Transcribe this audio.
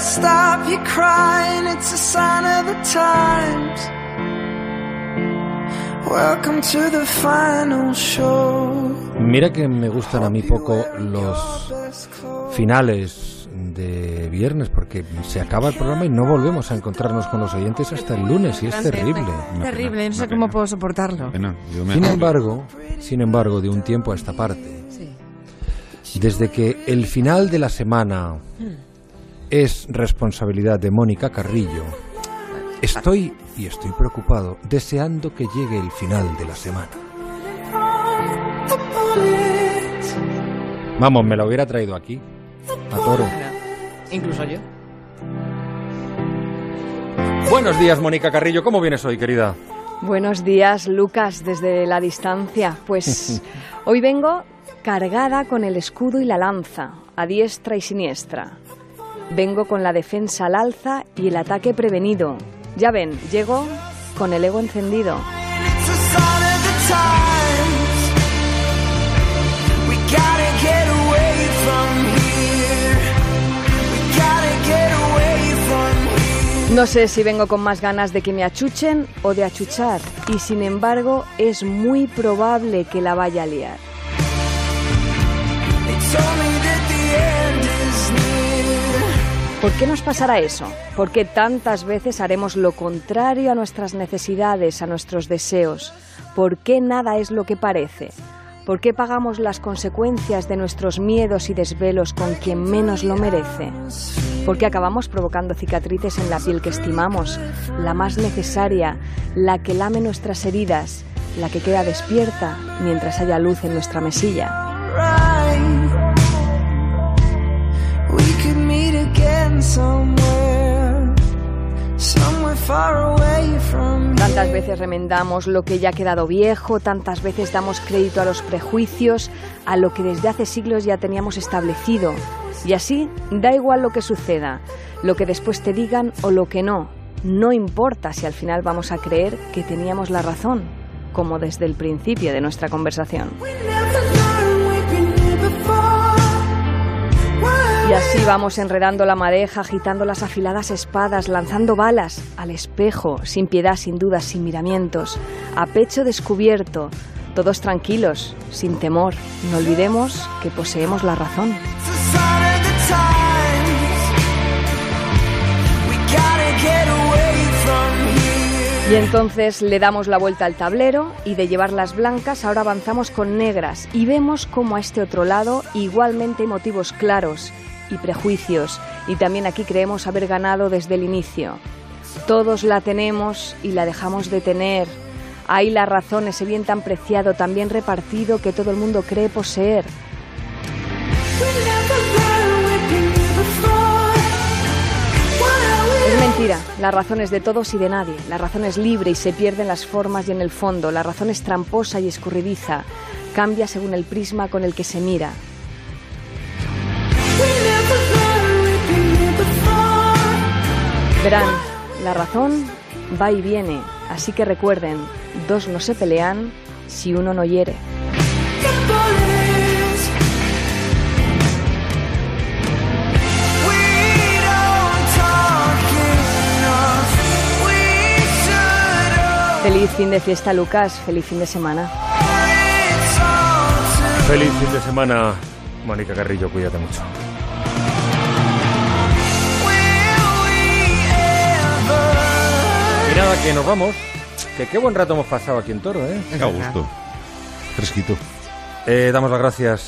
stop you crying, it's a sign of the times. Welcome to the final show. Mira que me gustan a mí poco los finales de viernes porque se acaba el programa y no volvemos a encontrarnos con los oyentes hasta el lunes y es terrible. Terrible, no sé cómo puedo soportarlo. Pena, yo me Sin embargo, sin embargo, de un tiempo a esta parte, desde que el final de la semana es responsabilidad de Mónica Carrillo, estoy y estoy preocupado deseando que llegue el final de la semana. Vamos, me la hubiera traído aquí, a toro. Incluso yo. Buenos días, Mónica Carrillo, ¿cómo vienes hoy, querida? Buenos días, Lucas, desde la distancia. Pues hoy vengo cargada con el escudo y la lanza, a diestra y siniestra. Vengo con la defensa al alza y el ataque prevenido. Ya ven, llego con el ego encendido. No sé si vengo con más ganas de que me achuchen o de achuchar, y sin embargo es muy probable que la vaya a liar. ¿Por qué nos pasará eso? ¿Por qué tantas veces haremos lo contrario a nuestras necesidades, a nuestros deseos? ¿Por qué nada es lo que parece? ¿Por qué pagamos las consecuencias de nuestros miedos y desvelos con quien menos lo merece? ¿Por qué acabamos provocando cicatrices en la piel que estimamos, la más necesaria, la que lame nuestras heridas, la que queda despierta mientras haya luz en nuestra mesilla? Tantas veces remendamos lo que ya ha quedado viejo, tantas veces damos crédito a los prejuicios, a lo que desde hace siglos ya teníamos establecido. Y así, da igual lo que suceda, lo que después te digan o lo que no. No importa si al final vamos a creer que teníamos la razón, como desde el principio de nuestra conversación. Y así vamos enredando la madeja, agitando las afiladas espadas, lanzando balas al espejo, sin piedad, sin dudas, sin miramientos, a pecho descubierto, todos tranquilos, sin temor. No olvidemos que poseemos la razón. Y entonces le damos la vuelta al tablero y de llevar las blancas ahora avanzamos con negras y vemos como a este otro lado igualmente hay motivos claros y prejuicios y también aquí creemos haber ganado desde el inicio. Todos la tenemos y la dejamos de tener. Hay la razón, ese bien tan preciado, tan bien repartido que todo el mundo cree poseer. Es mentira, la razón es de todos y de nadie. La razón es libre y se pierde en las formas y en el fondo. La razón es tramposa y escurridiza. Cambia según el prisma con el que se mira. Verán, la razón va y viene. Así que recuerden, dos no se pelean si uno no hiere. Feliz fin de fiesta, Lucas. Feliz fin de semana. Feliz fin de semana, Mónica Carrillo, cuídate mucho. Nada, que nos vamos. Que qué buen rato hemos pasado aquí en Toro, ¿eh? Qué a gusto. Fresquito. Eh, damos las gracias